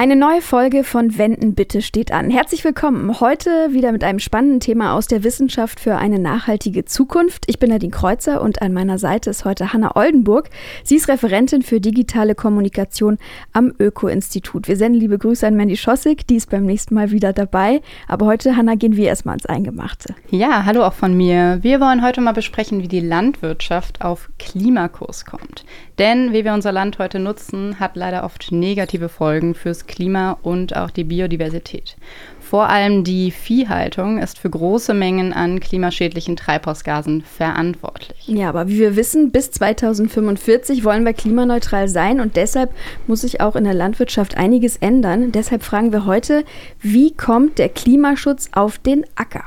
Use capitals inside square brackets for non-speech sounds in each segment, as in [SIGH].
Eine neue Folge von Wenden bitte steht an. Herzlich willkommen. Heute wieder mit einem spannenden Thema aus der Wissenschaft für eine nachhaltige Zukunft. Ich bin Nadine Kreuzer und an meiner Seite ist heute Hanna Oldenburg. Sie ist Referentin für digitale Kommunikation am Öko-Institut. Wir senden liebe Grüße an Mandy Schossig, die ist beim nächsten Mal wieder dabei. Aber heute, Hanna, gehen wir erstmal ins Eingemachte. Ja, hallo auch von mir. Wir wollen heute mal besprechen, wie die Landwirtschaft auf Klimakurs kommt. Denn wie wir unser Land heute nutzen, hat leider oft negative Folgen fürs Klima und auch die Biodiversität. Vor allem die Viehhaltung ist für große Mengen an klimaschädlichen Treibhausgasen verantwortlich. Ja, aber wie wir wissen, bis 2045 wollen wir klimaneutral sein und deshalb muss sich auch in der Landwirtschaft einiges ändern. Deshalb fragen wir heute, wie kommt der Klimaschutz auf den Acker?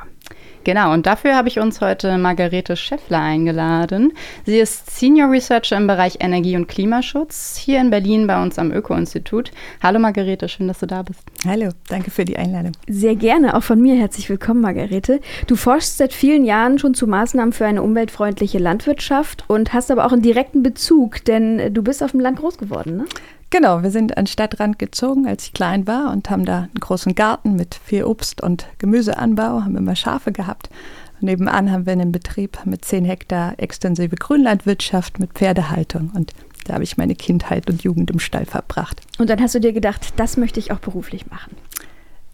Genau, und dafür habe ich uns heute Margarete Schäffler eingeladen. Sie ist Senior Researcher im Bereich Energie- und Klimaschutz hier in Berlin bei uns am Öko-Institut. Hallo Margarete, schön, dass du da bist. Hallo, danke für die Einladung. Sehr gerne, auch von mir herzlich willkommen, Margarete. Du forschst seit vielen Jahren schon zu Maßnahmen für eine umweltfreundliche Landwirtschaft und hast aber auch einen direkten Bezug, denn du bist auf dem Land groß geworden, ne? Genau, wir sind an den Stadtrand gezogen, als ich klein war und haben da einen großen Garten mit viel Obst- und Gemüseanbau, haben immer Schafe gehabt. Und nebenan haben wir einen Betrieb mit 10 Hektar extensive Grünlandwirtschaft mit Pferdehaltung und da habe ich meine Kindheit und Jugend im Stall verbracht. Und dann hast du dir gedacht, das möchte ich auch beruflich machen.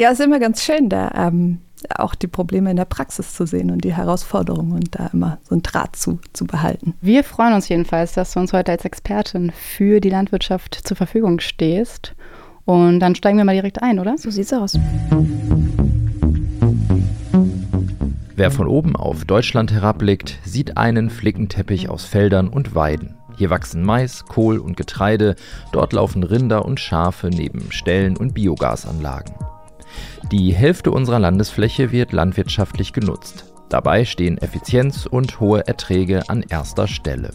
Ja, ist immer ganz schön, da ähm, auch die Probleme in der Praxis zu sehen und die Herausforderungen und da immer so einen Draht zu, zu behalten. Wir freuen uns jedenfalls, dass du uns heute als Expertin für die Landwirtschaft zur Verfügung stehst. Und dann steigen wir mal direkt ein, oder? So sieht's aus. Wer von oben auf Deutschland herabblickt, sieht einen Flickenteppich aus Feldern und Weiden. Hier wachsen Mais, Kohl und Getreide, dort laufen Rinder und Schafe neben Ställen und Biogasanlagen. Die Hälfte unserer Landesfläche wird landwirtschaftlich genutzt. Dabei stehen Effizienz und hohe Erträge an erster Stelle.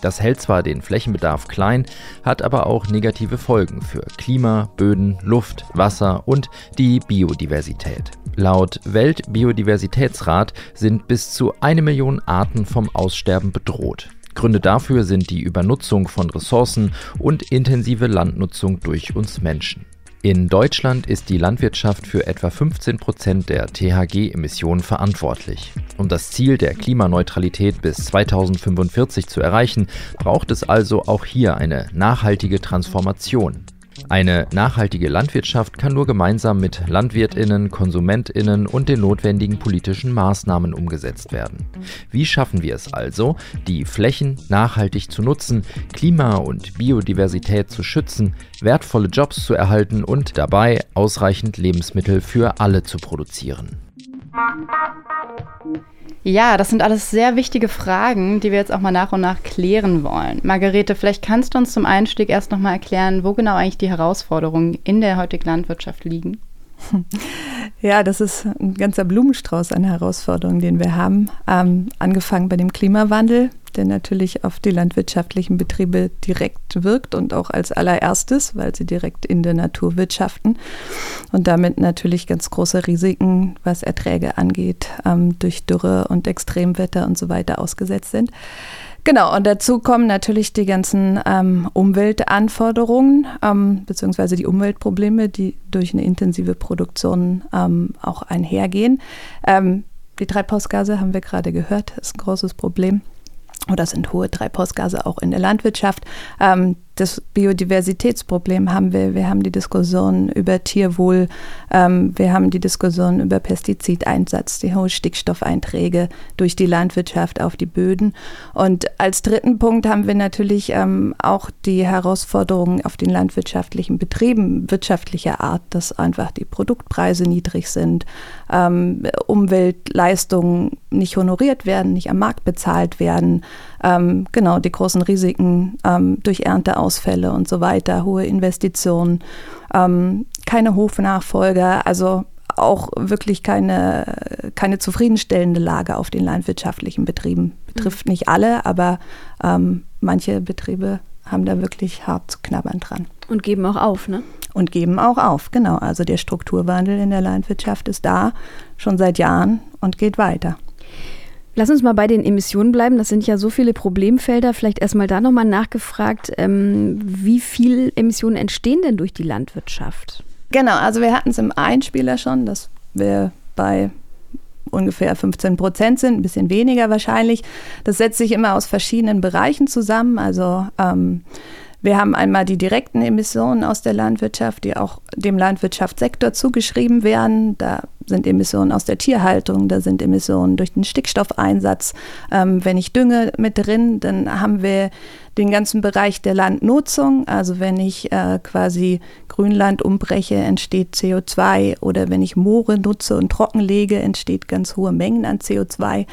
Das hält zwar den Flächenbedarf klein, hat aber auch negative Folgen für Klima, Böden, Luft, Wasser und die Biodiversität. Laut Weltbiodiversitätsrat sind bis zu eine Million Arten vom Aussterben bedroht. Gründe dafür sind die Übernutzung von Ressourcen und intensive Landnutzung durch uns Menschen. In Deutschland ist die Landwirtschaft für etwa 15 Prozent der THG-Emissionen verantwortlich. Um das Ziel der Klimaneutralität bis 2045 zu erreichen, braucht es also auch hier eine nachhaltige Transformation. Eine nachhaltige Landwirtschaft kann nur gemeinsam mit Landwirtinnen, Konsumentinnen und den notwendigen politischen Maßnahmen umgesetzt werden. Wie schaffen wir es also, die Flächen nachhaltig zu nutzen, Klima und Biodiversität zu schützen, wertvolle Jobs zu erhalten und dabei ausreichend Lebensmittel für alle zu produzieren? Ja, das sind alles sehr wichtige Fragen, die wir jetzt auch mal nach und nach klären wollen. Margarete, vielleicht kannst du uns zum Einstieg erst noch mal erklären, wo genau eigentlich die Herausforderungen in der heutigen Landwirtschaft liegen. [LAUGHS] Ja, das ist ein ganzer Blumenstrauß an Herausforderungen, den wir haben. Ähm, angefangen bei dem Klimawandel, der natürlich auf die landwirtschaftlichen Betriebe direkt wirkt und auch als allererstes, weil sie direkt in der Natur wirtschaften und damit natürlich ganz große Risiken, was Erträge angeht, ähm, durch Dürre und Extremwetter und so weiter ausgesetzt sind. Genau, und dazu kommen natürlich die ganzen ähm, Umweltanforderungen ähm, beziehungsweise die Umweltprobleme, die durch eine intensive Produktion ähm, auch einhergehen. Ähm, die Treibhausgase haben wir gerade gehört, ist ein großes Problem. Oder sind hohe Treibhausgase auch in der Landwirtschaft. Ähm, das Biodiversitätsproblem haben wir. Wir haben die Diskussion über Tierwohl, ähm, wir haben die Diskussion über Pestizideinsatz, die hohen Stickstoffeinträge durch die Landwirtschaft auf die Böden. Und als dritten Punkt haben wir natürlich ähm, auch die Herausforderungen auf den landwirtschaftlichen Betrieben wirtschaftlicher Art, dass einfach die Produktpreise niedrig sind, ähm, Umweltleistungen nicht honoriert werden, nicht am Markt bezahlt werden, ähm, genau die großen Risiken ähm, durch Ernteausfälle und so weiter, hohe Investitionen, ähm, keine Hofnachfolger, also auch wirklich keine, keine zufriedenstellende Lage auf den landwirtschaftlichen Betrieben. Betrifft mhm. nicht alle, aber ähm, manche Betriebe haben da wirklich hart zu knabbern dran. Und geben auch auf, ne? Und geben auch auf, genau. Also der Strukturwandel in der Landwirtschaft ist da schon seit Jahren und geht weiter. Lass uns mal bei den Emissionen bleiben. Das sind ja so viele Problemfelder. Vielleicht erstmal da nochmal nachgefragt, ähm, wie viel Emissionen entstehen denn durch die Landwirtschaft? Genau, also wir hatten es im Einspieler schon, dass wir bei ungefähr 15 Prozent sind, ein bisschen weniger wahrscheinlich. Das setzt sich immer aus verschiedenen Bereichen zusammen. Also ähm, wir haben einmal die direkten Emissionen aus der Landwirtschaft, die auch dem Landwirtschaftssektor zugeschrieben werden. Da sind Emissionen aus der Tierhaltung, da sind Emissionen durch den Stickstoffeinsatz. Ähm, wenn ich dünge mit drin, dann haben wir den ganzen Bereich der Landnutzung. Also wenn ich äh, quasi Grünland umbreche, entsteht CO2 oder wenn ich Moore nutze und trockenlege, entsteht ganz hohe Mengen an CO2.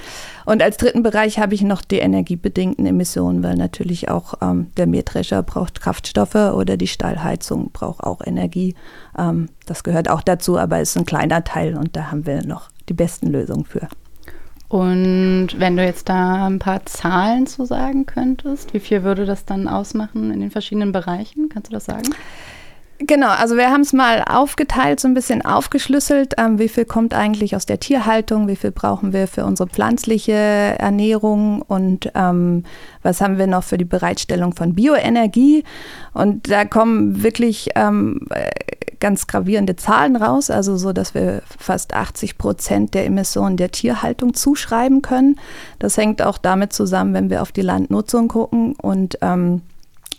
Und als dritten Bereich habe ich noch die energiebedingten Emissionen, weil natürlich auch ähm, der Mähdrescher braucht Kraftstoffe oder die Stallheizung braucht auch Energie. Ähm, das gehört auch dazu, aber ist ein kleiner Teil und da haben wir noch die besten Lösungen für. Und wenn du jetzt da ein paar Zahlen zu sagen könntest, wie viel würde das dann ausmachen in den verschiedenen Bereichen? Kannst du das sagen? Genau, also wir haben es mal aufgeteilt, so ein bisschen aufgeschlüsselt. Ähm, wie viel kommt eigentlich aus der Tierhaltung? Wie viel brauchen wir für unsere pflanzliche Ernährung? Und ähm, was haben wir noch für die Bereitstellung von Bioenergie? Und da kommen wirklich ähm, ganz gravierende Zahlen raus, also so, dass wir fast 80 Prozent der Emissionen der Tierhaltung zuschreiben können. Das hängt auch damit zusammen, wenn wir auf die Landnutzung gucken und ähm,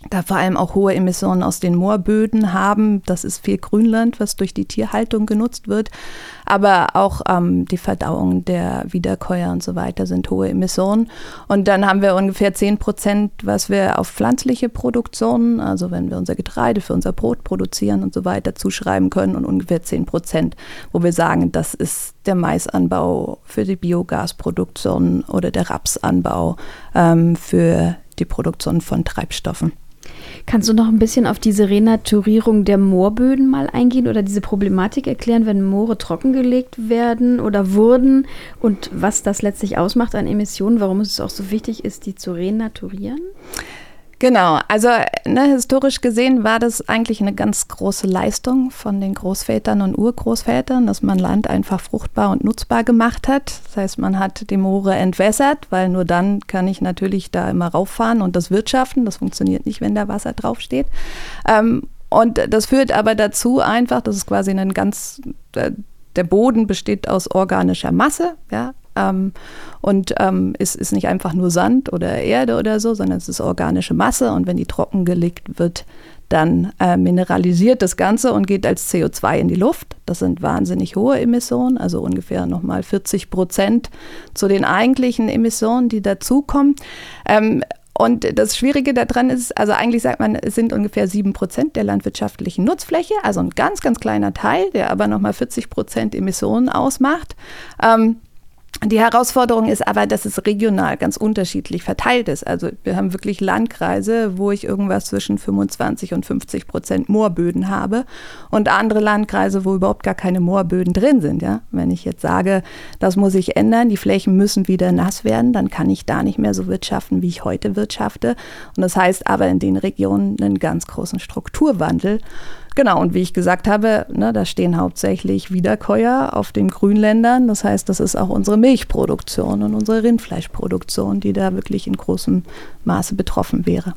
da vor allem auch hohe Emissionen aus den Moorböden haben. Das ist viel Grünland, was durch die Tierhaltung genutzt wird. Aber auch ähm, die Verdauung der Wiederkäuer und so weiter sind hohe Emissionen. Und dann haben wir ungefähr 10 Prozent, was wir auf pflanzliche Produktionen, also wenn wir unser Getreide für unser Brot produzieren und so weiter, zuschreiben können. Und ungefähr 10 Prozent, wo wir sagen, das ist der Maisanbau für die Biogasproduktion oder der Rapsanbau ähm, für die Produktion von Treibstoffen. Kannst du noch ein bisschen auf diese Renaturierung der Moorböden mal eingehen oder diese Problematik erklären, wenn Moore trockengelegt werden oder wurden und was das letztlich ausmacht an Emissionen, warum es auch so wichtig ist, die zu renaturieren? Genau, also ne, historisch gesehen war das eigentlich eine ganz große Leistung von den Großvätern und Urgroßvätern, dass man Land einfach fruchtbar und nutzbar gemacht hat. Das heißt, man hat die Moore entwässert, weil nur dann kann ich natürlich da immer rauffahren und das wirtschaften. Das funktioniert nicht, wenn da Wasser draufsteht. Ähm, und das führt aber dazu einfach, das ist quasi ein ganz, äh, der Boden besteht aus organischer Masse, ja, ähm, und ähm, es ist nicht einfach nur Sand oder Erde oder so, sondern es ist organische Masse. Und wenn die trockengelegt wird, dann äh, mineralisiert das Ganze und geht als CO2 in die Luft. Das sind wahnsinnig hohe Emissionen, also ungefähr nochmal 40 Prozent zu den eigentlichen Emissionen, die dazukommen. Ähm, und das Schwierige daran ist, also eigentlich sagt man, es sind ungefähr sieben Prozent der landwirtschaftlichen Nutzfläche, also ein ganz, ganz kleiner Teil, der aber nochmal 40 Prozent Emissionen ausmacht. Ähm, die Herausforderung ist aber, dass es regional ganz unterschiedlich verteilt ist. Also wir haben wirklich Landkreise, wo ich irgendwas zwischen 25 und 50 Prozent Moorböden habe und andere Landkreise, wo überhaupt gar keine Moorböden drin sind. Ja? Wenn ich jetzt sage, das muss ich ändern, die Flächen müssen wieder nass werden, dann kann ich da nicht mehr so wirtschaften, wie ich heute wirtschafte. Und das heißt aber in den Regionen einen ganz großen Strukturwandel. Genau, und wie ich gesagt habe, ne, da stehen hauptsächlich Wiederkäuer auf den Grünländern. Das heißt, das ist auch unsere Milchproduktion und unsere Rindfleischproduktion, die da wirklich in großem Maße betroffen wäre.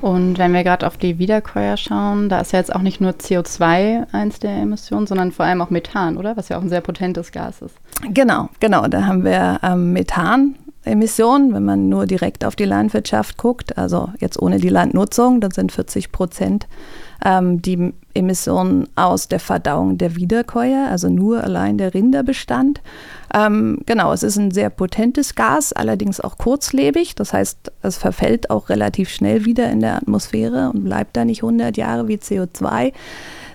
Und wenn wir gerade auf die Wiederkäuer schauen, da ist ja jetzt auch nicht nur CO2 eins der Emissionen, sondern vor allem auch Methan, oder? Was ja auch ein sehr potentes Gas ist. Genau, genau. Da haben wir ähm, Methan. Emissionen, wenn man nur direkt auf die Landwirtschaft guckt, also jetzt ohne die Landnutzung, dann sind 40 Prozent ähm, die Emissionen aus der Verdauung der Wiederkäuer, also nur allein der Rinderbestand. Ähm, genau, es ist ein sehr potentes Gas, allerdings auch kurzlebig. Das heißt, es verfällt auch relativ schnell wieder in der Atmosphäre und bleibt da nicht 100 Jahre wie CO2.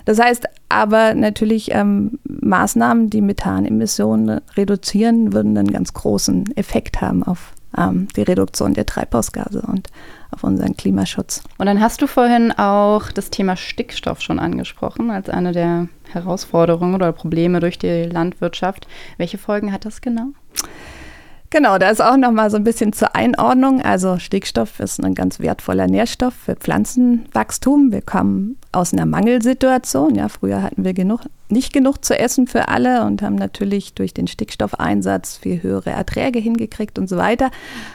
Das heißt aber natürlich ähm, Maßnahmen, die Methanemissionen reduzieren, würden einen ganz großen Effekt haben auf ähm, die Reduktion der Treibhausgase und auf unseren Klimaschutz. Und dann hast du vorhin auch das Thema Stickstoff schon angesprochen als eine der Herausforderungen oder Probleme durch die Landwirtschaft. Welche Folgen hat das genau? Genau, da ist auch noch mal so ein bisschen zur Einordnung. Also Stickstoff ist ein ganz wertvoller Nährstoff für Pflanzenwachstum. Wir kommen aus einer Mangelsituation. Ja, früher hatten wir genug, nicht genug zu essen für alle und haben natürlich durch den Stickstoffeinsatz viel höhere Erträge hingekriegt und so weiter.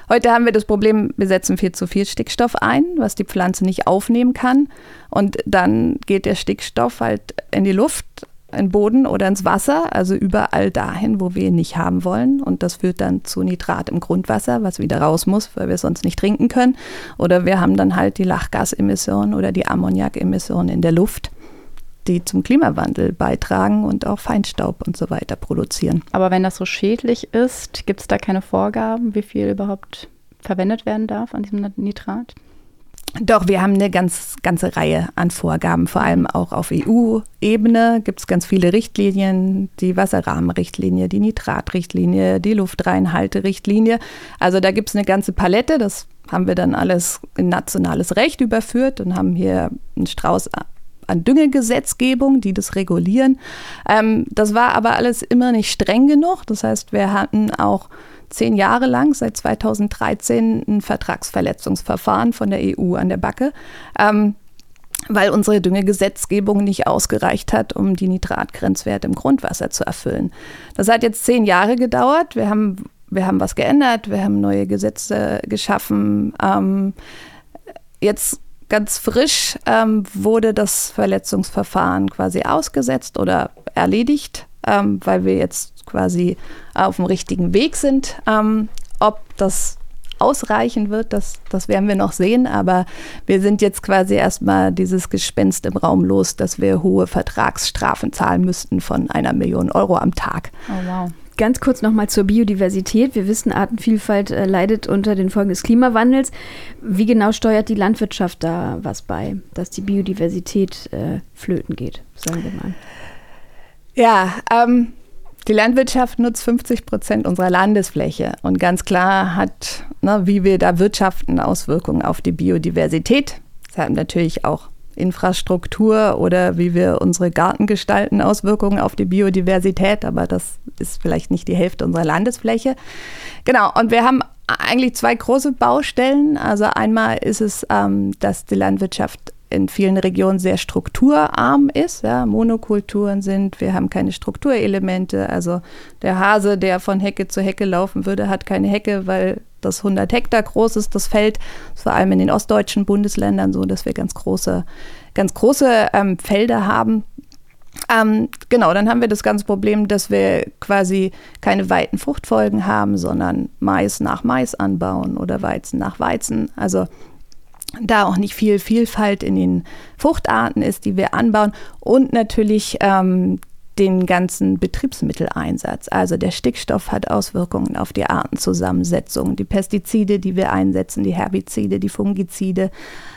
Heute haben wir das Problem, wir setzen viel zu viel Stickstoff ein, was die Pflanze nicht aufnehmen kann. Und dann geht der Stickstoff halt in die Luft in den Boden oder ins Wasser, also überall dahin, wo wir ihn nicht haben wollen. Und das führt dann zu Nitrat im Grundwasser, was wieder raus muss, weil wir sonst nicht trinken können. Oder wir haben dann halt die Lachgasemissionen oder die Ammoniakemissionen in der Luft, die zum Klimawandel beitragen und auch Feinstaub und so weiter produzieren. Aber wenn das so schädlich ist, gibt es da keine Vorgaben, wie viel überhaupt verwendet werden darf an diesem Nitrat? Doch, wir haben eine ganz, ganze Reihe an Vorgaben, vor allem auch auf EU-Ebene gibt es ganz viele Richtlinien, die Wasserrahmenrichtlinie, die Nitratrichtlinie, die Luftreinhalterichtlinie. Also da gibt es eine ganze Palette, das haben wir dann alles in nationales Recht überführt und haben hier einen Strauß an Düngegesetzgebung, die das regulieren. Ähm, das war aber alles immer nicht streng genug. Das heißt, wir hatten auch zehn Jahre lang, seit 2013, ein Vertragsverletzungsverfahren von der EU an der Backe. Ähm, weil unsere Düngegesetzgebung nicht ausgereicht hat, um die Nitratgrenzwerte im Grundwasser zu erfüllen. Das hat jetzt zehn Jahre gedauert. Wir haben, wir haben was geändert, wir haben neue Gesetze geschaffen. Ähm, jetzt ganz frisch ähm, wurde das Verletzungsverfahren quasi ausgesetzt oder erledigt, ähm, weil wir jetzt quasi auf dem richtigen Weg sind. Ähm, ob das ausreichen wird, das, das werden wir noch sehen. Aber wir sind jetzt quasi erstmal dieses Gespenst im Raum los, dass wir hohe Vertragsstrafen zahlen müssten von einer Million Euro am Tag. Oh, wow. Ganz kurz nochmal zur Biodiversität. Wir wissen, Artenvielfalt äh, leidet unter den Folgen des Klimawandels. Wie genau steuert die Landwirtschaft da was bei, dass die Biodiversität äh, flöten geht, sagen wir mal? Ja, ähm, die Landwirtschaft nutzt 50 Prozent unserer Landesfläche und ganz klar hat, ne, wie wir da wirtschaften, Auswirkungen auf die Biodiversität. Es hat natürlich auch Infrastruktur oder wie wir unsere Garten gestalten, Auswirkungen auf die Biodiversität, aber das ist vielleicht nicht die Hälfte unserer Landesfläche. Genau, und wir haben eigentlich zwei große Baustellen. Also einmal ist es, ähm, dass die Landwirtschaft in vielen Regionen sehr strukturarm ist. Ja, Monokulturen sind, wir haben keine Strukturelemente. Also der Hase, der von Hecke zu Hecke laufen würde, hat keine Hecke, weil das 100 Hektar groß ist, das Feld. Vor allem in den ostdeutschen Bundesländern so, dass wir ganz große, ganz große ähm, Felder haben. Ähm, genau, dann haben wir das ganze Problem, dass wir quasi keine weiten Fruchtfolgen haben, sondern Mais nach Mais anbauen oder Weizen nach Weizen. Also da auch nicht viel Vielfalt in den Fruchtarten ist, die wir anbauen und natürlich ähm, den ganzen Betriebsmitteleinsatz. Also der Stickstoff hat Auswirkungen auf die Artenzusammensetzung, die Pestizide, die wir einsetzen, die Herbizide, die Fungizide.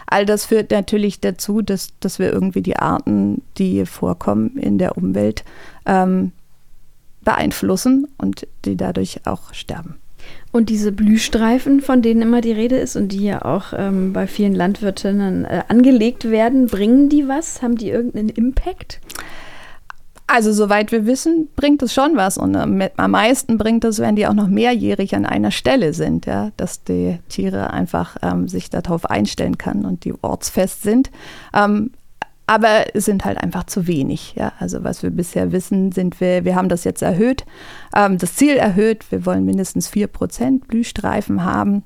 All das führt natürlich dazu, dass, dass wir irgendwie die Arten, die vorkommen in der Umwelt, ähm, beeinflussen und die dadurch auch sterben. Und diese Blühstreifen, von denen immer die Rede ist und die ja auch ähm, bei vielen Landwirtinnen äh, angelegt werden, bringen die was? Haben die irgendeinen Impact? Also soweit wir wissen, bringt es schon was. Und äh, am meisten bringt es, wenn die auch noch mehrjährig an einer Stelle sind, ja, dass die Tiere einfach ähm, sich darauf einstellen können und die ortsfest sind. Ähm, aber es sind halt einfach zu wenig. Ja? Also was wir bisher wissen, sind wir, wir haben das jetzt erhöht, ähm, das Ziel erhöht. Wir wollen mindestens 4% Blühstreifen haben.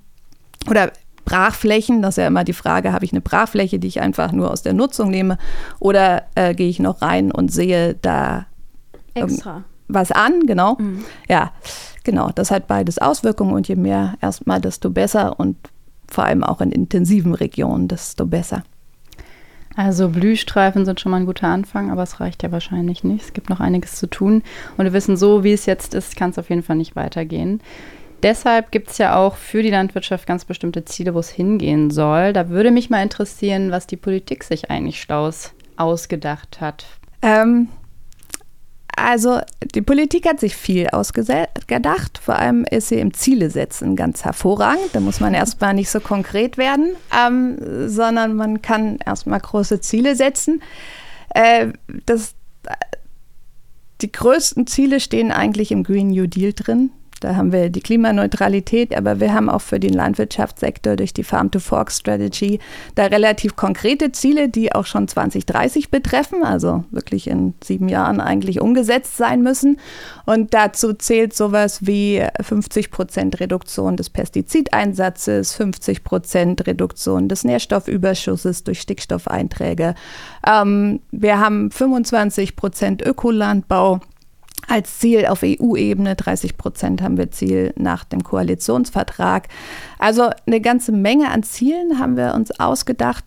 Oder Brachflächen, das ist ja immer die Frage, habe ich eine Brachfläche, die ich einfach nur aus der Nutzung nehme, oder äh, gehe ich noch rein und sehe da Extra. was an, genau. Mhm. Ja, genau, das hat beides Auswirkungen und je mehr erstmal, desto besser und vor allem auch in intensiven Regionen, desto besser. Also Blühstreifen sind schon mal ein guter Anfang, aber es reicht ja wahrscheinlich nicht. Es gibt noch einiges zu tun. Und wir wissen, so wie es jetzt ist, kann es auf jeden Fall nicht weitergehen. Deshalb gibt es ja auch für die Landwirtschaft ganz bestimmte Ziele, wo es hingehen soll. Da würde mich mal interessieren, was die Politik sich eigentlich Schlaus ausgedacht hat. Ähm, also die Politik hat sich viel ausgedacht. Vor allem ist sie im Ziele setzen ganz hervorragend. Da muss man erstmal nicht so konkret werden, ähm, sondern man kann erstmal große Ziele setzen. Äh, das, die größten Ziele stehen eigentlich im Green New Deal drin. Da haben wir die Klimaneutralität, aber wir haben auch für den Landwirtschaftssektor durch die Farm-to-Fork-Strategy da relativ konkrete Ziele, die auch schon 2030 betreffen, also wirklich in sieben Jahren eigentlich umgesetzt sein müssen. Und dazu zählt sowas wie 50 Prozent Reduktion des Pestizideinsatzes, 50 Prozent Reduktion des Nährstoffüberschusses durch Stickstoffeinträge. Ähm, wir haben 25 Prozent Ökolandbau als Ziel auf EU-Ebene. 30 Prozent haben wir Ziel nach dem Koalitionsvertrag. Also eine ganze Menge an Zielen haben wir uns ausgedacht.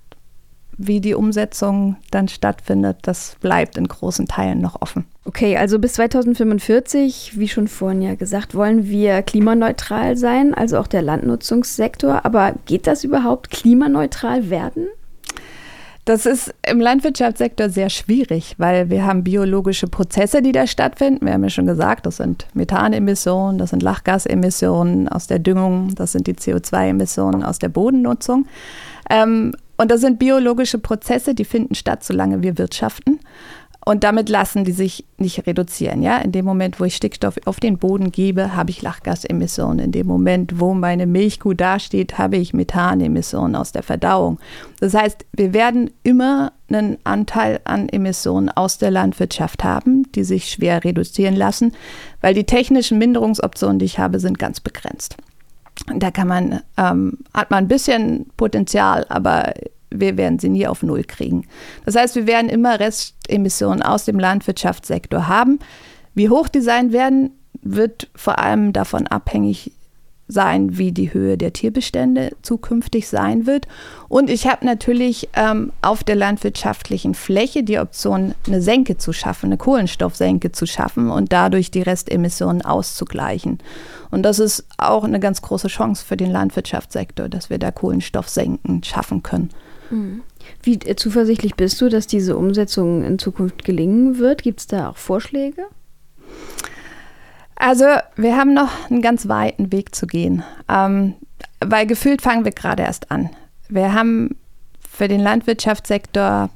Wie die Umsetzung dann stattfindet, das bleibt in großen Teilen noch offen. Okay, also bis 2045, wie schon vorhin ja gesagt, wollen wir klimaneutral sein, also auch der Landnutzungssektor. Aber geht das überhaupt klimaneutral werden? Das ist im Landwirtschaftssektor sehr schwierig, weil wir haben biologische Prozesse, die da stattfinden. Wir haben ja schon gesagt, das sind Methanemissionen, das sind Lachgasemissionen aus der Düngung, das sind die CO2-Emissionen aus der Bodennutzung. Ähm, und das sind biologische Prozesse, die finden statt, solange wir wirtschaften. Und damit lassen die sich nicht reduzieren. Ja? In dem Moment, wo ich Stickstoff auf den Boden gebe, habe ich Lachgasemissionen. In dem Moment, wo meine Milchkuh dasteht, habe ich Methanemissionen aus der Verdauung. Das heißt, wir werden immer einen Anteil an Emissionen aus der Landwirtschaft haben, die sich schwer reduzieren lassen, weil die technischen Minderungsoptionen, die ich habe, sind ganz begrenzt. Da kann man, ähm, hat man ein bisschen Potenzial, aber wir werden sie nie auf Null kriegen. Das heißt, wir werden immer Restemissionen aus dem Landwirtschaftssektor haben. Wie hoch die sein werden, wird vor allem davon abhängig sein, wie die Höhe der Tierbestände zukünftig sein wird. Und ich habe natürlich ähm, auf der landwirtschaftlichen Fläche die Option, eine Senke zu schaffen, eine Kohlenstoffsenke zu schaffen und dadurch die Restemissionen auszugleichen. Und das ist auch eine ganz große Chance für den Landwirtschaftssektor, dass wir da Kohlenstoffsenken schaffen können. Mhm. Wie äh, zuversichtlich bist du, dass diese Umsetzung in Zukunft gelingen wird? Gibt es da auch Vorschläge? Also wir haben noch einen ganz weiten Weg zu gehen, ähm, weil gefühlt fangen wir gerade erst an. Wir haben für den Landwirtschaftssektor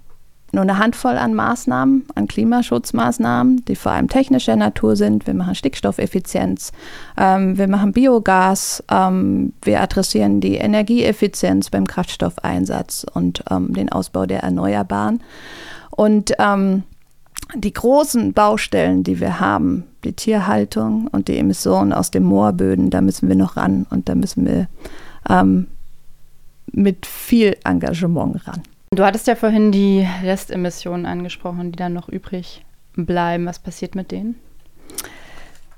nur eine Handvoll an Maßnahmen, an Klimaschutzmaßnahmen, die vor allem technischer Natur sind. Wir machen Stickstoffeffizienz, ähm, wir machen Biogas, ähm, wir adressieren die Energieeffizienz beim Kraftstoffeinsatz und ähm, den Ausbau der Erneuerbaren. Und ähm, die großen Baustellen, die wir haben, die Tierhaltung und die Emissionen aus den Moorböden, da müssen wir noch ran und da müssen wir ähm, mit viel Engagement ran. Du hattest ja vorhin die Restemissionen angesprochen, die dann noch übrig bleiben. Was passiert mit denen?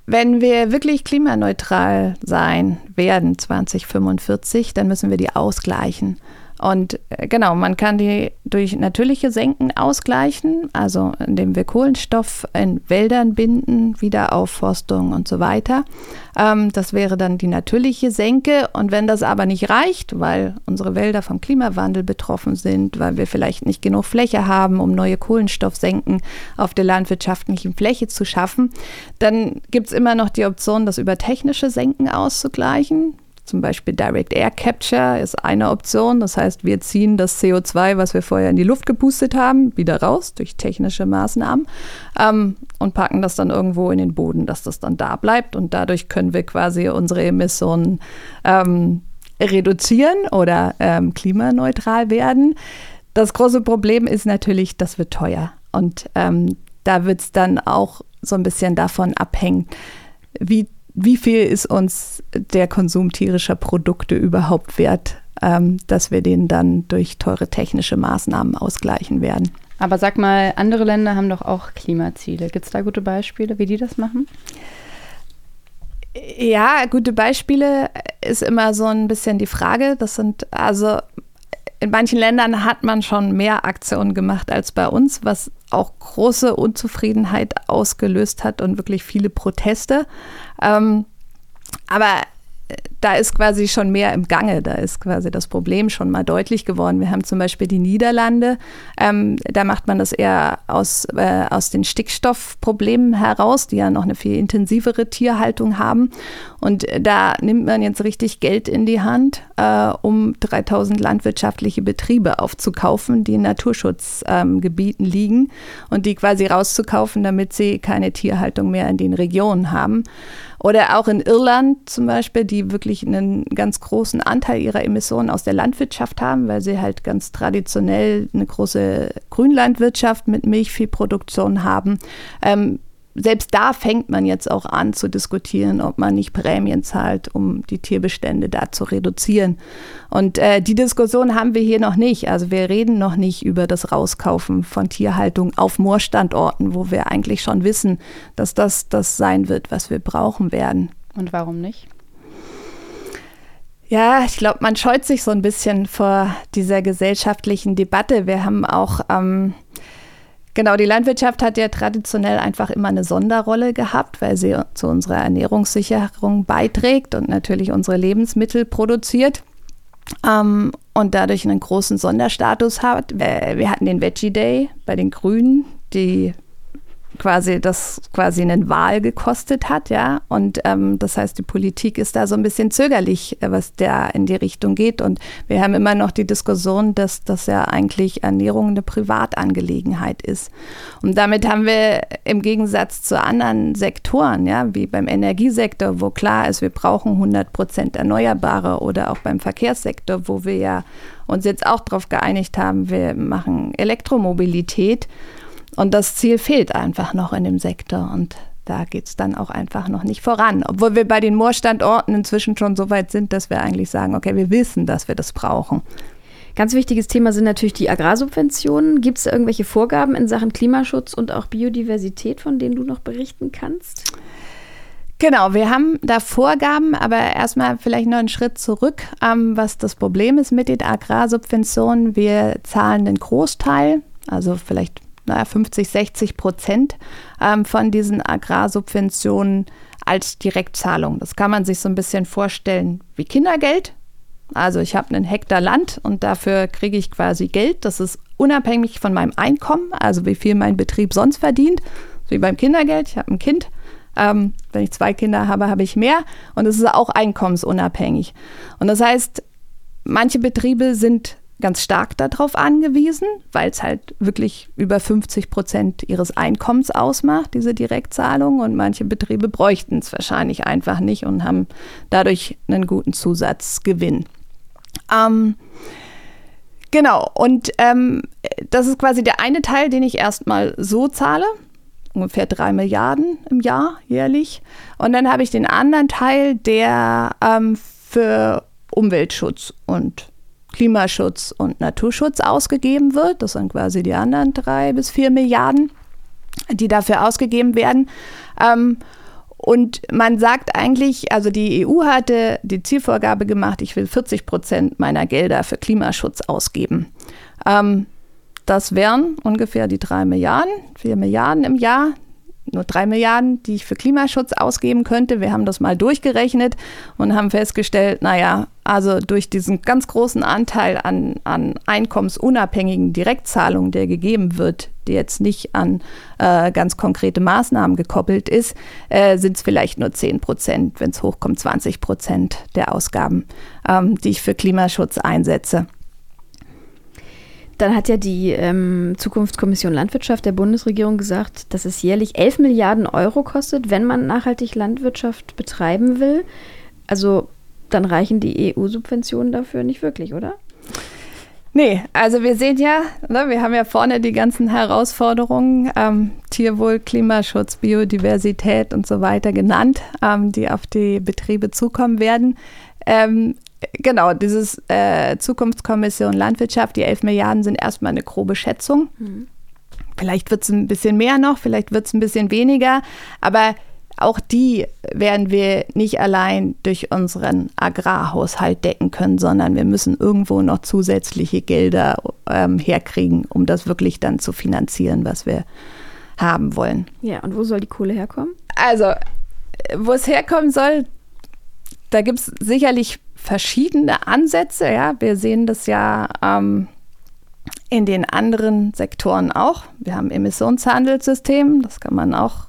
Wenn wir wirklich klimaneutral sein werden 2045, dann müssen wir die ausgleichen. Und äh, genau, man kann die durch natürliche Senken ausgleichen, also indem wir Kohlenstoff in Wäldern binden, Wiederaufforstung und so weiter. Ähm, das wäre dann die natürliche Senke. Und wenn das aber nicht reicht, weil unsere Wälder vom Klimawandel betroffen sind, weil wir vielleicht nicht genug Fläche haben, um neue Kohlenstoffsenken auf der landwirtschaftlichen Fläche zu schaffen, dann gibt es immer noch die Option, das über technische Senken auszugleichen. Zum Beispiel Direct Air Capture ist eine Option. Das heißt, wir ziehen das CO2, was wir vorher in die Luft gepustet haben, wieder raus durch technische Maßnahmen ähm, und packen das dann irgendwo in den Boden, dass das dann da bleibt. Und dadurch können wir quasi unsere Emissionen ähm, reduzieren oder ähm, klimaneutral werden. Das große Problem ist natürlich, das wird teuer. Und ähm, da wird es dann auch so ein bisschen davon abhängen, wie wie viel ist uns der Konsum tierischer Produkte überhaupt wert, ähm, dass wir den dann durch teure technische Maßnahmen ausgleichen werden. Aber sag mal, andere Länder haben doch auch Klimaziele. Gibt es da gute Beispiele, wie die das machen? Ja, gute Beispiele ist immer so ein bisschen die Frage. Das sind also in manchen Ländern hat man schon mehr Aktionen gemacht als bei uns, was auch große Unzufriedenheit ausgelöst hat und wirklich viele Proteste. Ähm, aber da ist quasi schon mehr im Gange. Da ist quasi das Problem schon mal deutlich geworden. Wir haben zum Beispiel die Niederlande. Ähm, da macht man das eher aus, äh, aus den Stickstoffproblemen heraus, die ja noch eine viel intensivere Tierhaltung haben. Und da nimmt man jetzt richtig Geld in die Hand, äh, um 3000 landwirtschaftliche Betriebe aufzukaufen, die in Naturschutzgebieten ähm, liegen und die quasi rauszukaufen, damit sie keine Tierhaltung mehr in den Regionen haben. Oder auch in Irland zum Beispiel, die wirklich einen ganz großen Anteil ihrer Emissionen aus der Landwirtschaft haben, weil sie halt ganz traditionell eine große Grünlandwirtschaft mit Milchviehproduktion haben. Ähm, selbst da fängt man jetzt auch an zu diskutieren, ob man nicht Prämien zahlt, um die Tierbestände da zu reduzieren. Und äh, die Diskussion haben wir hier noch nicht. Also wir reden noch nicht über das Rauskaufen von Tierhaltung auf Moorstandorten, wo wir eigentlich schon wissen, dass das das sein wird, was wir brauchen werden. Und warum nicht? Ja, ich glaube, man scheut sich so ein bisschen vor dieser gesellschaftlichen Debatte. Wir haben auch ähm, Genau, die Landwirtschaft hat ja traditionell einfach immer eine Sonderrolle gehabt, weil sie zu unserer Ernährungssicherung beiträgt und natürlich unsere Lebensmittel produziert. Ähm, und dadurch einen großen Sonderstatus hat. Wir hatten den Veggie Day bei den Grünen, die quasi das quasi einen Wahl gekostet hat, ja. Und ähm, das heißt, die Politik ist da so ein bisschen zögerlich, äh, was da in die Richtung geht. Und wir haben immer noch die Diskussion, dass das ja eigentlich Ernährung eine Privatangelegenheit ist. Und damit haben wir im Gegensatz zu anderen Sektoren, ja, wie beim Energiesektor, wo klar ist, wir brauchen 100 Prozent Erneuerbare oder auch beim Verkehrssektor, wo wir ja uns jetzt auch darauf geeinigt haben, wir machen Elektromobilität. Und das Ziel fehlt einfach noch in dem Sektor. Und da geht es dann auch einfach noch nicht voran. Obwohl wir bei den Moorstandorten inzwischen schon so weit sind, dass wir eigentlich sagen, okay, wir wissen, dass wir das brauchen. Ganz wichtiges Thema sind natürlich die Agrarsubventionen. Gibt es irgendwelche Vorgaben in Sachen Klimaschutz und auch Biodiversität, von denen du noch berichten kannst? Genau, wir haben da Vorgaben, aber erstmal vielleicht noch einen Schritt zurück, ähm, was das Problem ist mit den Agrarsubventionen. Wir zahlen den Großteil, also vielleicht naja, 50, 60 Prozent ähm, von diesen Agrarsubventionen als Direktzahlung. Das kann man sich so ein bisschen vorstellen wie Kindergeld. Also ich habe einen Hektar Land und dafür kriege ich quasi Geld. Das ist unabhängig von meinem Einkommen, also wie viel mein Betrieb sonst verdient. Wie beim Kindergeld. Ich habe ein Kind. Ähm, wenn ich zwei Kinder habe, habe ich mehr. Und es ist auch einkommensunabhängig. Und das heißt, manche Betriebe sind ganz stark darauf angewiesen, weil es halt wirklich über 50 Prozent ihres Einkommens ausmacht, diese Direktzahlung. Und manche Betriebe bräuchten es wahrscheinlich einfach nicht und haben dadurch einen guten Zusatzgewinn. Ähm, genau, und ähm, das ist quasi der eine Teil, den ich erstmal so zahle. Ungefähr drei Milliarden im Jahr jährlich. Und dann habe ich den anderen Teil, der ähm, für Umweltschutz und Klimaschutz und Naturschutz ausgegeben wird. Das sind quasi die anderen drei bis vier Milliarden, die dafür ausgegeben werden. Ähm, und man sagt eigentlich, also die EU hatte die Zielvorgabe gemacht, ich will 40 Prozent meiner Gelder für Klimaschutz ausgeben. Ähm, das wären ungefähr die drei Milliarden, vier Milliarden im Jahr nur drei Milliarden, die ich für Klimaschutz ausgeben könnte. Wir haben das mal durchgerechnet und haben festgestellt, naja, also durch diesen ganz großen Anteil an, an einkommensunabhängigen Direktzahlungen, der gegeben wird, die jetzt nicht an äh, ganz konkrete Maßnahmen gekoppelt ist, äh, sind es vielleicht nur 10 Prozent, wenn es hochkommt, 20 Prozent der Ausgaben, ähm, die ich für Klimaschutz einsetze. Dann hat ja die ähm, Zukunftskommission Landwirtschaft der Bundesregierung gesagt, dass es jährlich 11 Milliarden Euro kostet, wenn man nachhaltig Landwirtschaft betreiben will. Also dann reichen die EU-Subventionen dafür nicht wirklich, oder? Nee, also wir sehen ja, ne, wir haben ja vorne die ganzen Herausforderungen, ähm, Tierwohl, Klimaschutz, Biodiversität und so weiter genannt, ähm, die auf die Betriebe zukommen werden. Ähm, genau, dieses äh, Zukunftskommission Landwirtschaft, die 11 Milliarden sind erstmal eine grobe Schätzung. Mhm. Vielleicht wird es ein bisschen mehr noch, vielleicht wird es ein bisschen weniger, aber auch die werden wir nicht allein durch unseren Agrarhaushalt decken können, sondern wir müssen irgendwo noch zusätzliche Gelder ähm, herkriegen, um das wirklich dann zu finanzieren, was wir haben wollen. Ja, und wo soll die Kohle herkommen? Also, wo es herkommen soll, da gibt es sicherlich verschiedene Ansätze. Ja, wir sehen das ja ähm, in den anderen Sektoren auch. Wir haben Emissionshandelssystem, das kann man auch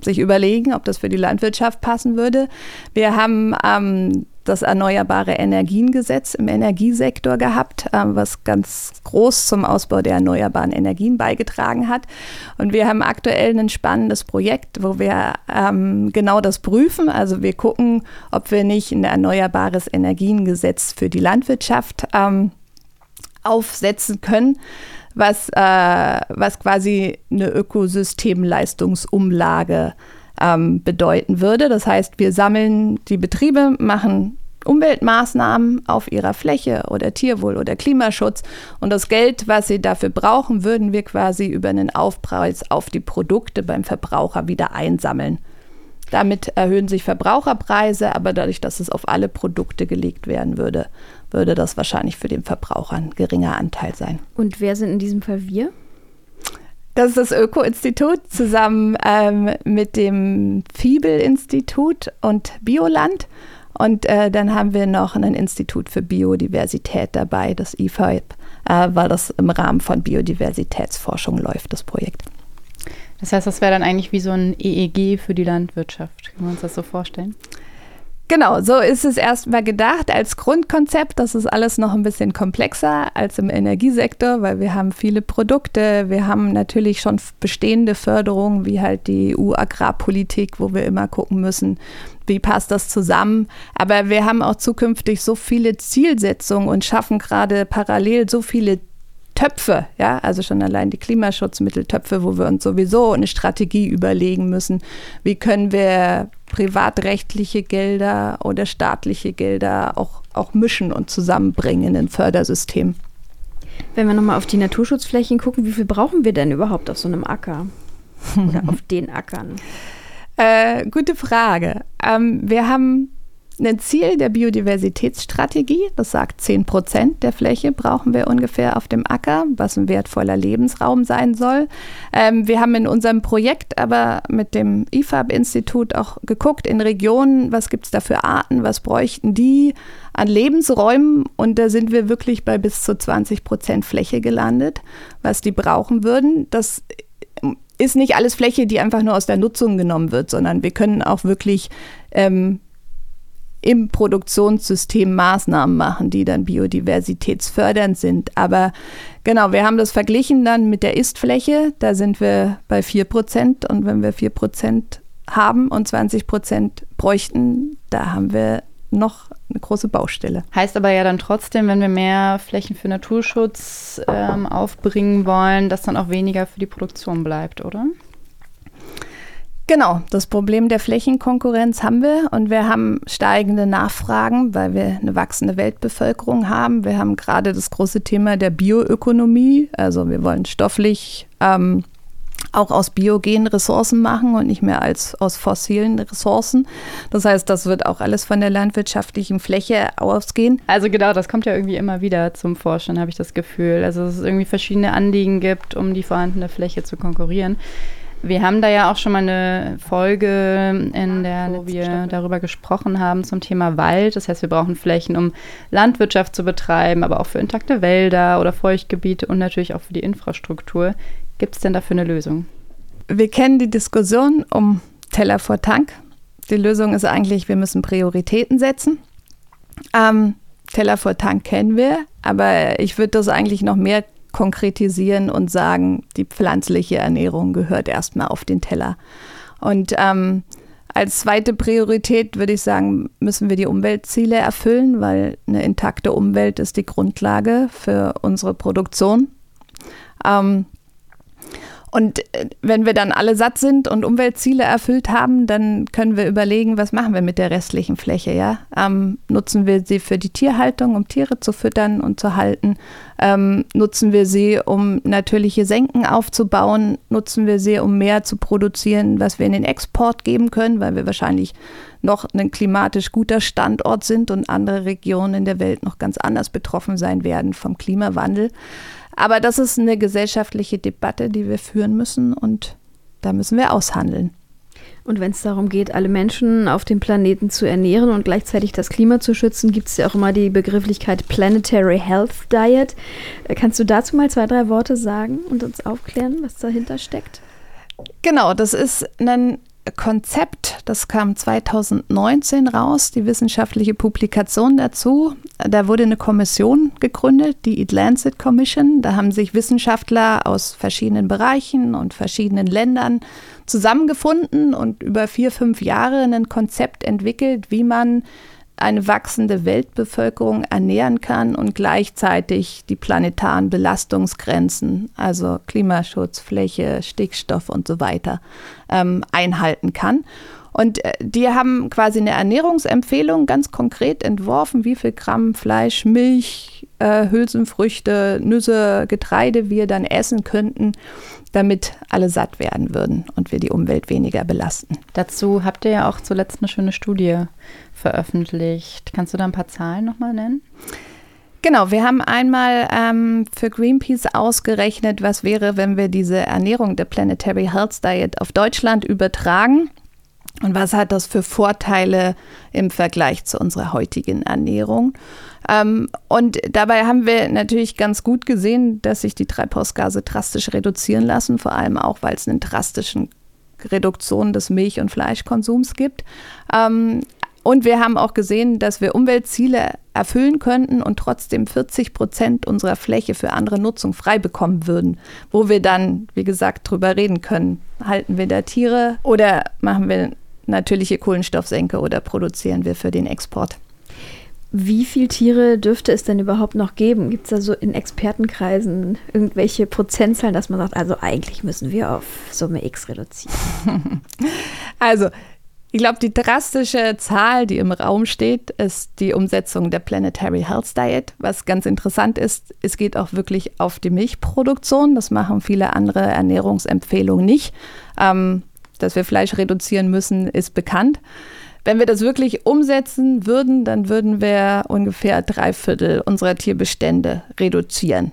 sich überlegen, ob das für die Landwirtschaft passen würde. Wir haben ähm, das Erneuerbare Energiengesetz im Energiesektor gehabt, ähm, was ganz groß zum Ausbau der erneuerbaren Energien beigetragen hat. Und wir haben aktuell ein spannendes Projekt, wo wir ähm, genau das prüfen. Also wir gucken, ob wir nicht ein erneuerbares Energiengesetz für die Landwirtschaft ähm, aufsetzen können was, äh, was quasi eine Ökosystemleistungsumlage ähm, bedeuten würde. Das heißt, wir sammeln die Betriebe, machen Umweltmaßnahmen auf ihrer Fläche oder Tierwohl oder Klimaschutz. Und das Geld, was sie dafür brauchen, würden wir quasi über einen Aufpreis auf die Produkte beim Verbraucher wieder einsammeln. Damit erhöhen sich Verbraucherpreise, aber dadurch, dass es auf alle Produkte gelegt werden würde, würde das wahrscheinlich für den Verbraucher ein geringer Anteil sein. Und wer sind in diesem Fall wir? Das ist das Öko-Institut zusammen ähm, mit dem Fiebel-Institut und Bioland. Und äh, dann haben wir noch ein Institut für Biodiversität dabei, das IFAB, äh, weil das im Rahmen von Biodiversitätsforschung läuft, das Projekt. Das heißt, das wäre dann eigentlich wie so ein EEG für die Landwirtschaft. Können wir uns das so vorstellen? Genau, so ist es erstmal gedacht als Grundkonzept. Das ist alles noch ein bisschen komplexer als im Energiesektor, weil wir haben viele Produkte. Wir haben natürlich schon bestehende Förderungen, wie halt die EU-Agrarpolitik, wo wir immer gucken müssen, wie passt das zusammen. Aber wir haben auch zukünftig so viele Zielsetzungen und schaffen gerade parallel so viele Töpfe, ja, also schon allein die Klimaschutzmitteltöpfe, wo wir uns sowieso eine Strategie überlegen müssen. Wie können wir privatrechtliche Gelder oder staatliche Gelder auch, auch mischen und zusammenbringen in ein Fördersystem? Wenn wir nochmal auf die Naturschutzflächen gucken, wie viel brauchen wir denn überhaupt auf so einem Acker? Oder [LAUGHS] auf den Ackern? Äh, gute Frage. Ähm, wir haben ein Ziel der Biodiversitätsstrategie, das sagt 10 Prozent der Fläche brauchen wir ungefähr auf dem Acker, was ein wertvoller Lebensraum sein soll. Ähm, wir haben in unserem Projekt aber mit dem IFAB-Institut auch geguckt in Regionen, was gibt es da für Arten, was bräuchten die an Lebensräumen und da sind wir wirklich bei bis zu 20 Prozent Fläche gelandet, was die brauchen würden. Das ist nicht alles Fläche, die einfach nur aus der Nutzung genommen wird, sondern wir können auch wirklich ähm, im Produktionssystem Maßnahmen machen, die dann biodiversitätsfördernd sind. Aber genau, wir haben das verglichen dann mit der Istfläche. Da sind wir bei 4 Prozent. Und wenn wir 4 Prozent haben und 20 Prozent bräuchten, da haben wir noch eine große Baustelle. Heißt aber ja dann trotzdem, wenn wir mehr Flächen für Naturschutz ähm, aufbringen wollen, dass dann auch weniger für die Produktion bleibt, oder? Genau, das Problem der Flächenkonkurrenz haben wir und wir haben steigende Nachfragen, weil wir eine wachsende Weltbevölkerung haben. Wir haben gerade das große Thema der Bioökonomie, also wir wollen stofflich ähm, auch aus biogenen Ressourcen machen und nicht mehr als aus fossilen Ressourcen. Das heißt, das wird auch alles von der landwirtschaftlichen Fläche ausgehen. Also genau, das kommt ja irgendwie immer wieder zum Vorschein, habe ich das Gefühl. Also dass es irgendwie verschiedene Anliegen gibt, um die vorhandene Fläche zu konkurrieren. Wir haben da ja auch schon mal eine Folge, in der wo wir darüber gesprochen haben zum Thema Wald. Das heißt, wir brauchen Flächen, um Landwirtschaft zu betreiben, aber auch für intakte Wälder oder Feuchtgebiete und natürlich auch für die Infrastruktur. Gibt es denn dafür eine Lösung? Wir kennen die Diskussion um Teller vor Tank. Die Lösung ist eigentlich, wir müssen Prioritäten setzen. Ähm, Teller vor Tank kennen wir, aber ich würde das eigentlich noch mehr konkretisieren und sagen, die pflanzliche Ernährung gehört erstmal auf den Teller. Und ähm, als zweite Priorität würde ich sagen, müssen wir die Umweltziele erfüllen, weil eine intakte Umwelt ist die Grundlage für unsere Produktion. Ähm, und äh, wenn wir dann alle satt sind und Umweltziele erfüllt haben, dann können wir überlegen, was machen wir mit der restlichen Fläche. Ja? Ähm, nutzen wir sie für die Tierhaltung, um Tiere zu füttern und zu halten? Ähm, nutzen wir sie, um natürliche Senken aufzubauen? Nutzen wir sie, um mehr zu produzieren, was wir in den Export geben können, weil wir wahrscheinlich noch ein klimatisch guter Standort sind und andere Regionen in der Welt noch ganz anders betroffen sein werden vom Klimawandel. Aber das ist eine gesellschaftliche Debatte, die wir führen müssen und da müssen wir aushandeln. Und wenn es darum geht, alle Menschen auf dem Planeten zu ernähren und gleichzeitig das Klima zu schützen, gibt es ja auch immer die Begrifflichkeit Planetary Health Diet. Kannst du dazu mal zwei, drei Worte sagen und uns aufklären, was dahinter steckt? Genau, das ist ein Konzept, das kam 2019 raus, die wissenschaftliche Publikation dazu. Da wurde eine Kommission gegründet, die Atlantic Commission. Da haben sich Wissenschaftler aus verschiedenen Bereichen und verschiedenen Ländern zusammengefunden und über vier, fünf Jahre ein Konzept entwickelt, wie man eine wachsende Weltbevölkerung ernähren kann und gleichzeitig die planetaren Belastungsgrenzen, also Klimaschutz, Fläche, Stickstoff und so weiter, ähm, einhalten kann. Und äh, die haben quasi eine Ernährungsempfehlung ganz konkret entworfen, wie viel Gramm Fleisch, Milch, äh, Hülsenfrüchte, Nüsse, Getreide wir dann essen könnten, damit alle satt werden würden und wir die Umwelt weniger belasten. Dazu habt ihr ja auch zuletzt eine schöne Studie veröffentlicht. Kannst du da ein paar Zahlen nochmal nennen? Genau, wir haben einmal ähm, für Greenpeace ausgerechnet, was wäre, wenn wir diese Ernährung der Planetary Health Diet auf Deutschland übertragen. Und was hat das für Vorteile im Vergleich zu unserer heutigen Ernährung? Ähm, und dabei haben wir natürlich ganz gut gesehen, dass sich die Treibhausgase drastisch reduzieren lassen, vor allem auch, weil es eine drastische Reduktion des Milch- und Fleischkonsums gibt. Ähm, und wir haben auch gesehen, dass wir Umweltziele erfüllen könnten und trotzdem 40 Prozent unserer Fläche für andere Nutzung frei bekommen würden, wo wir dann, wie gesagt, drüber reden können. Halten wir da Tiere oder machen wir natürliche Kohlenstoffsenke oder produzieren wir für den Export? Wie viele Tiere dürfte es denn überhaupt noch geben? Gibt es da so in Expertenkreisen irgendwelche Prozentzahlen, dass man sagt, also eigentlich müssen wir auf Summe X reduzieren? [LAUGHS] also ich glaube, die drastische Zahl, die im Raum steht, ist die Umsetzung der Planetary Health Diet. Was ganz interessant ist, es geht auch wirklich auf die Milchproduktion. Das machen viele andere Ernährungsempfehlungen nicht. Ähm, dass wir Fleisch reduzieren müssen, ist bekannt. Wenn wir das wirklich umsetzen würden, dann würden wir ungefähr drei Viertel unserer Tierbestände reduzieren.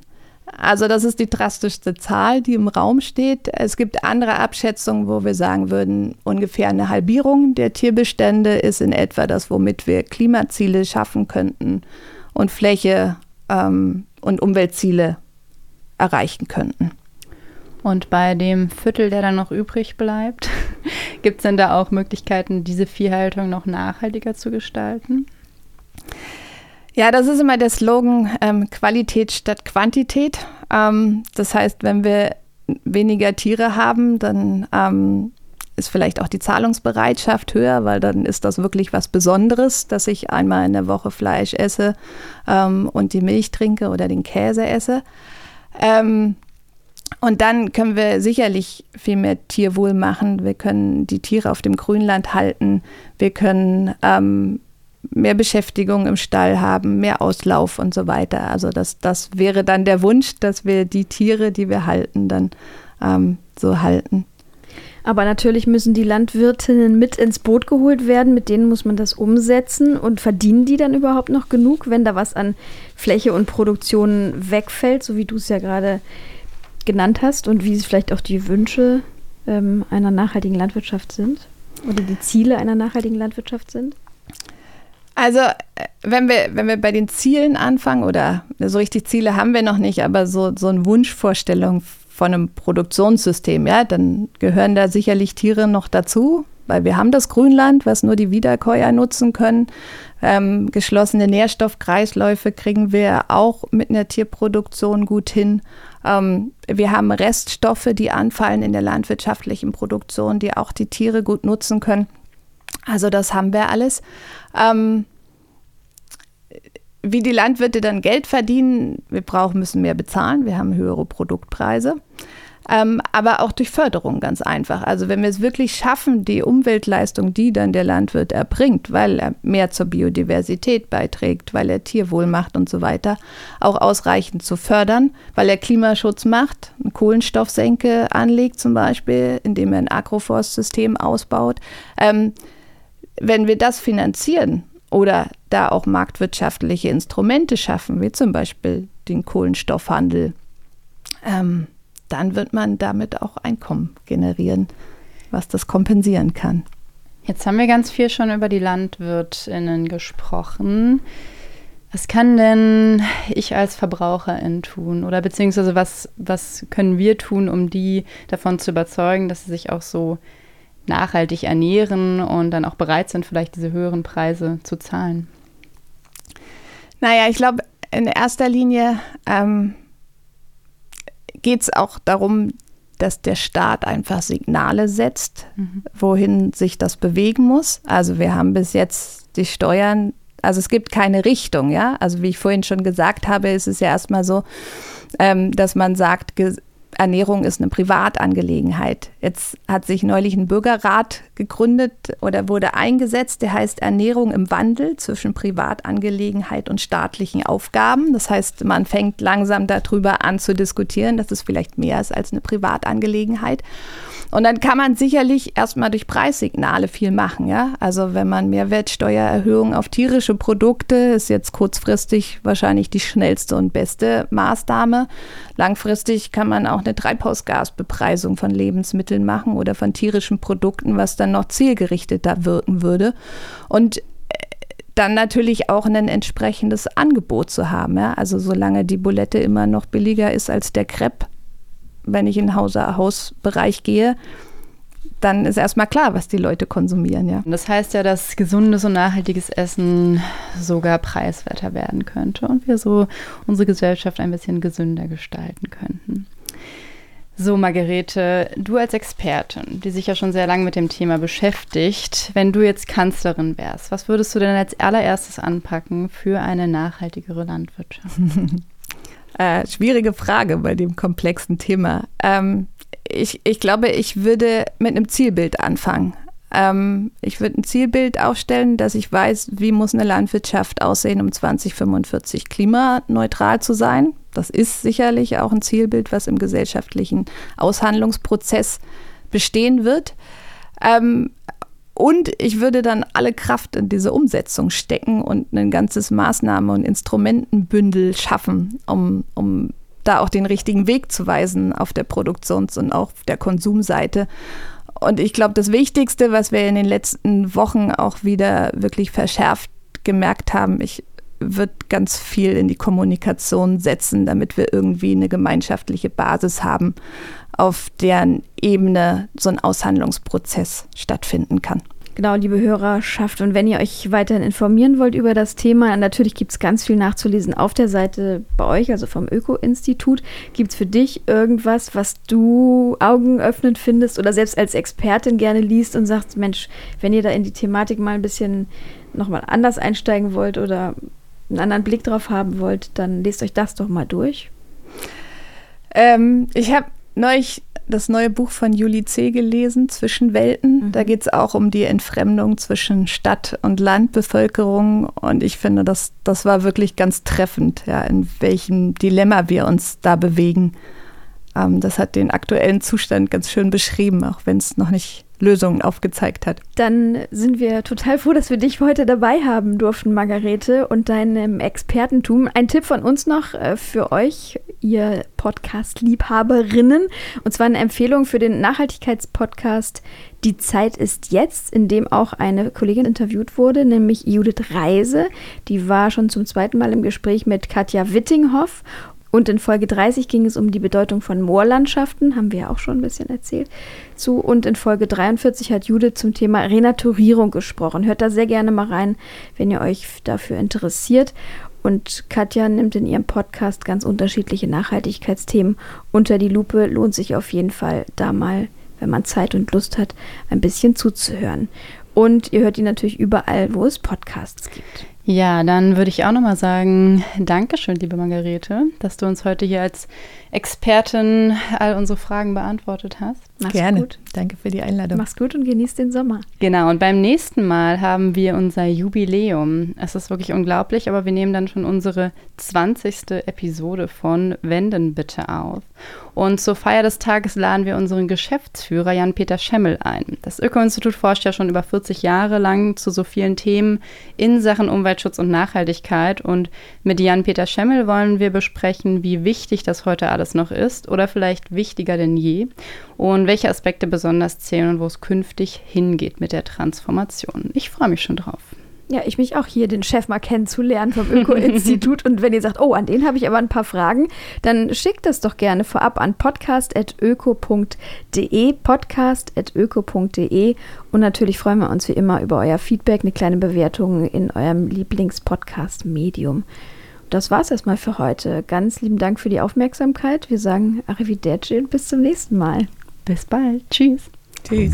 Also das ist die drastischste Zahl, die im Raum steht. Es gibt andere Abschätzungen, wo wir sagen würden, ungefähr eine Halbierung der Tierbestände ist in etwa das, womit wir Klimaziele schaffen könnten und Fläche ähm, und Umweltziele erreichen könnten. Und bei dem Viertel, der dann noch übrig bleibt, [LAUGHS] gibt es denn da auch Möglichkeiten, diese Viehhaltung noch nachhaltiger zu gestalten? Ja, das ist immer der Slogan ähm, Qualität statt Quantität. Ähm, das heißt, wenn wir weniger Tiere haben, dann ähm, ist vielleicht auch die Zahlungsbereitschaft höher, weil dann ist das wirklich was Besonderes, dass ich einmal in der Woche Fleisch esse ähm, und die Milch trinke oder den Käse esse. Ähm, und dann können wir sicherlich viel mehr Tierwohl machen. Wir können die Tiere auf dem Grünland halten. Wir können ähm, mehr Beschäftigung im Stall haben, mehr Auslauf und so weiter. Also das, das wäre dann der Wunsch, dass wir die Tiere, die wir halten, dann ähm, so halten. Aber natürlich müssen die Landwirtinnen mit ins Boot geholt werden, mit denen muss man das umsetzen. Und verdienen die dann überhaupt noch genug, wenn da was an Fläche und Produktion wegfällt, so wie du es ja gerade genannt hast und wie vielleicht auch die Wünsche ähm, einer nachhaltigen Landwirtschaft sind oder die Ziele einer nachhaltigen Landwirtschaft sind? Also, äh, wenn wir, wenn wir bei den Zielen anfangen, oder so richtig Ziele haben wir noch nicht, aber so, so eine Wunschvorstellung von einem Produktionssystem, ja, dann gehören da sicherlich Tiere noch dazu, weil wir haben das Grünland, was nur die Wiederkäuer nutzen können. Ähm, geschlossene Nährstoffkreisläufe kriegen wir auch mit einer Tierproduktion gut hin. Ähm, wir haben Reststoffe, die anfallen in der landwirtschaftlichen Produktion, die auch die Tiere gut nutzen können. Also das haben wir alles. Ähm, wie die Landwirte dann Geld verdienen, wir brauchen, müssen mehr bezahlen, wir haben höhere Produktpreise. Ähm, aber auch durch Förderung ganz einfach. Also wenn wir es wirklich schaffen, die Umweltleistung, die dann der Landwirt erbringt, weil er mehr zur Biodiversität beiträgt, weil er Tierwohl macht und so weiter, auch ausreichend zu fördern, weil er Klimaschutz macht, eine Kohlenstoffsenke anlegt zum Beispiel, indem er ein Agroforstsystem ausbaut. Ähm, wenn wir das finanzieren oder da auch marktwirtschaftliche Instrumente schaffen, wie zum Beispiel den Kohlenstoffhandel, ähm, dann wird man damit auch Einkommen generieren, was das kompensieren kann. Jetzt haben wir ganz viel schon über die Landwirtinnen gesprochen. Was kann denn ich als Verbraucherin tun? Oder beziehungsweise was, was können wir tun, um die davon zu überzeugen, dass sie sich auch so nachhaltig ernähren und dann auch bereit sind, vielleicht diese höheren Preise zu zahlen? Naja, ich glaube, in erster Linie ähm, geht es auch darum, dass der Staat einfach Signale setzt, mhm. wohin sich das bewegen muss. Also wir haben bis jetzt die Steuern, also es gibt keine Richtung, ja. Also wie ich vorhin schon gesagt habe, ist es ja erstmal so, ähm, dass man sagt, Ernährung ist eine Privatangelegenheit. Jetzt hat sich neulich ein Bürgerrat gegründet oder wurde eingesetzt, der heißt Ernährung im Wandel zwischen Privatangelegenheit und staatlichen Aufgaben. Das heißt, man fängt langsam darüber an zu diskutieren, dass es vielleicht mehr ist als eine Privatangelegenheit. Und dann kann man sicherlich erstmal durch Preissignale viel machen. Ja? Also wenn man Mehrwertsteuererhöhung auf tierische Produkte ist jetzt kurzfristig wahrscheinlich die schnellste und beste Maßnahme. Langfristig kann man auch eine Treibhausgasbepreisung von Lebensmitteln machen oder von tierischen Produkten, was dann noch zielgerichteter wirken würde. Und äh, dann natürlich auch ein entsprechendes Angebot zu haben. Ja? Also solange die Bulette immer noch billiger ist als der Crepe, wenn ich in den Hausbereich gehe, dann ist erstmal klar, was die Leute konsumieren, ja. Das heißt ja, dass gesundes und nachhaltiges Essen sogar preiswerter werden könnte und wir so unsere Gesellschaft ein bisschen gesünder gestalten könnten. So, Margarete, du als Expertin, die sich ja schon sehr lange mit dem Thema beschäftigt, wenn du jetzt Kanzlerin wärst, was würdest du denn als allererstes anpacken für eine nachhaltigere Landwirtschaft? [LAUGHS] Äh, schwierige Frage bei dem komplexen Thema. Ähm, ich, ich glaube, ich würde mit einem Zielbild anfangen. Ähm, ich würde ein Zielbild aufstellen, dass ich weiß, wie muss eine Landwirtschaft aussehen, um 2045 klimaneutral zu sein. Das ist sicherlich auch ein Zielbild, was im gesellschaftlichen Aushandlungsprozess bestehen wird. Ähm, und ich würde dann alle Kraft in diese Umsetzung stecken und ein ganzes Maßnahme- und Instrumentenbündel schaffen, um, um da auch den richtigen Weg zu weisen auf der Produktions- und auch der Konsumseite. Und ich glaube, das Wichtigste, was wir in den letzten Wochen auch wieder wirklich verschärft gemerkt haben, ich würde ganz viel in die Kommunikation setzen, damit wir irgendwie eine gemeinschaftliche Basis haben, auf deren Ebene so ein Aushandlungsprozess stattfinden kann. Genau, liebe Hörerschaft. Und wenn ihr euch weiterhin informieren wollt über das Thema, natürlich gibt es ganz viel nachzulesen auf der Seite bei euch, also vom Öko-Institut. Gibt es für dich irgendwas, was du augenöffnend findest oder selbst als Expertin gerne liest und sagst, Mensch, wenn ihr da in die Thematik mal ein bisschen nochmal anders einsteigen wollt oder einen anderen Blick drauf haben wollt, dann lest euch das doch mal durch. Ähm, ich habe neulich das neue Buch von Julie C. gelesen, Zwischen Welten. Mhm. Da geht es auch um die Entfremdung zwischen Stadt- und Landbevölkerung. Und ich finde, das, das war wirklich ganz treffend, ja, in welchem Dilemma wir uns da bewegen. Ähm, das hat den aktuellen Zustand ganz schön beschrieben, auch wenn es noch nicht Lösungen aufgezeigt hat. Dann sind wir total froh, dass wir dich heute dabei haben durften, Margarete, und deinem Expertentum. Ein Tipp von uns noch äh, für euch, ihr Podcast-Liebhaberinnen, und zwar eine Empfehlung für den Nachhaltigkeitspodcast Die Zeit ist jetzt, in dem auch eine Kollegin interviewt wurde, nämlich Judith Reise. Die war schon zum zweiten Mal im Gespräch mit Katja Wittinghoff und in Folge 30 ging es um die Bedeutung von Moorlandschaften, haben wir ja auch schon ein bisschen erzählt zu. Und in Folge 43 hat Judith zum Thema Renaturierung gesprochen. Hört da sehr gerne mal rein, wenn ihr euch dafür interessiert. Und Katja nimmt in ihrem Podcast ganz unterschiedliche Nachhaltigkeitsthemen unter die Lupe. Lohnt sich auf jeden Fall da mal, wenn man Zeit und Lust hat, ein bisschen zuzuhören. Und ihr hört ihn natürlich überall, wo es Podcasts gibt. Ja, dann würde ich auch nochmal sagen, Dankeschön, liebe Margarete, dass du uns heute hier als Expertin all unsere Fragen beantwortet hast. Mach's Gerne. Gut. Danke für die Einladung. Mach's gut und genieß den Sommer. Genau, und beim nächsten Mal haben wir unser Jubiläum. Es ist wirklich unglaublich, aber wir nehmen dann schon unsere 20. Episode von Wenden bitte auf. Und zur Feier des Tages laden wir unseren Geschäftsführer Jan-Peter Schemmel ein. Das Öko-Institut forscht ja schon über 40 Jahre lang zu so vielen Themen in Sachen Umweltschutz und Nachhaltigkeit. Und mit Jan-Peter Schemmel wollen wir besprechen, wie wichtig das heute alles noch ist oder vielleicht wichtiger denn je und welche Aspekte besonders zählen und wo es künftig hingeht mit der Transformation. Ich freue mich schon drauf. Ja, ich mich auch hier, den Chef mal kennenzulernen vom Öko-Institut. [LAUGHS] Und wenn ihr sagt, oh, an den habe ich aber ein paar Fragen, dann schickt das doch gerne vorab an podcast.öko.de, podcast.öko.de. Und natürlich freuen wir uns wie immer über euer Feedback, eine kleine Bewertung in eurem Lieblingspodcast-Medium. Das war es erstmal für heute. Ganz lieben Dank für die Aufmerksamkeit. Wir sagen Arrivederci und bis zum nächsten Mal. Bis bald. Tschüss. Tschüss.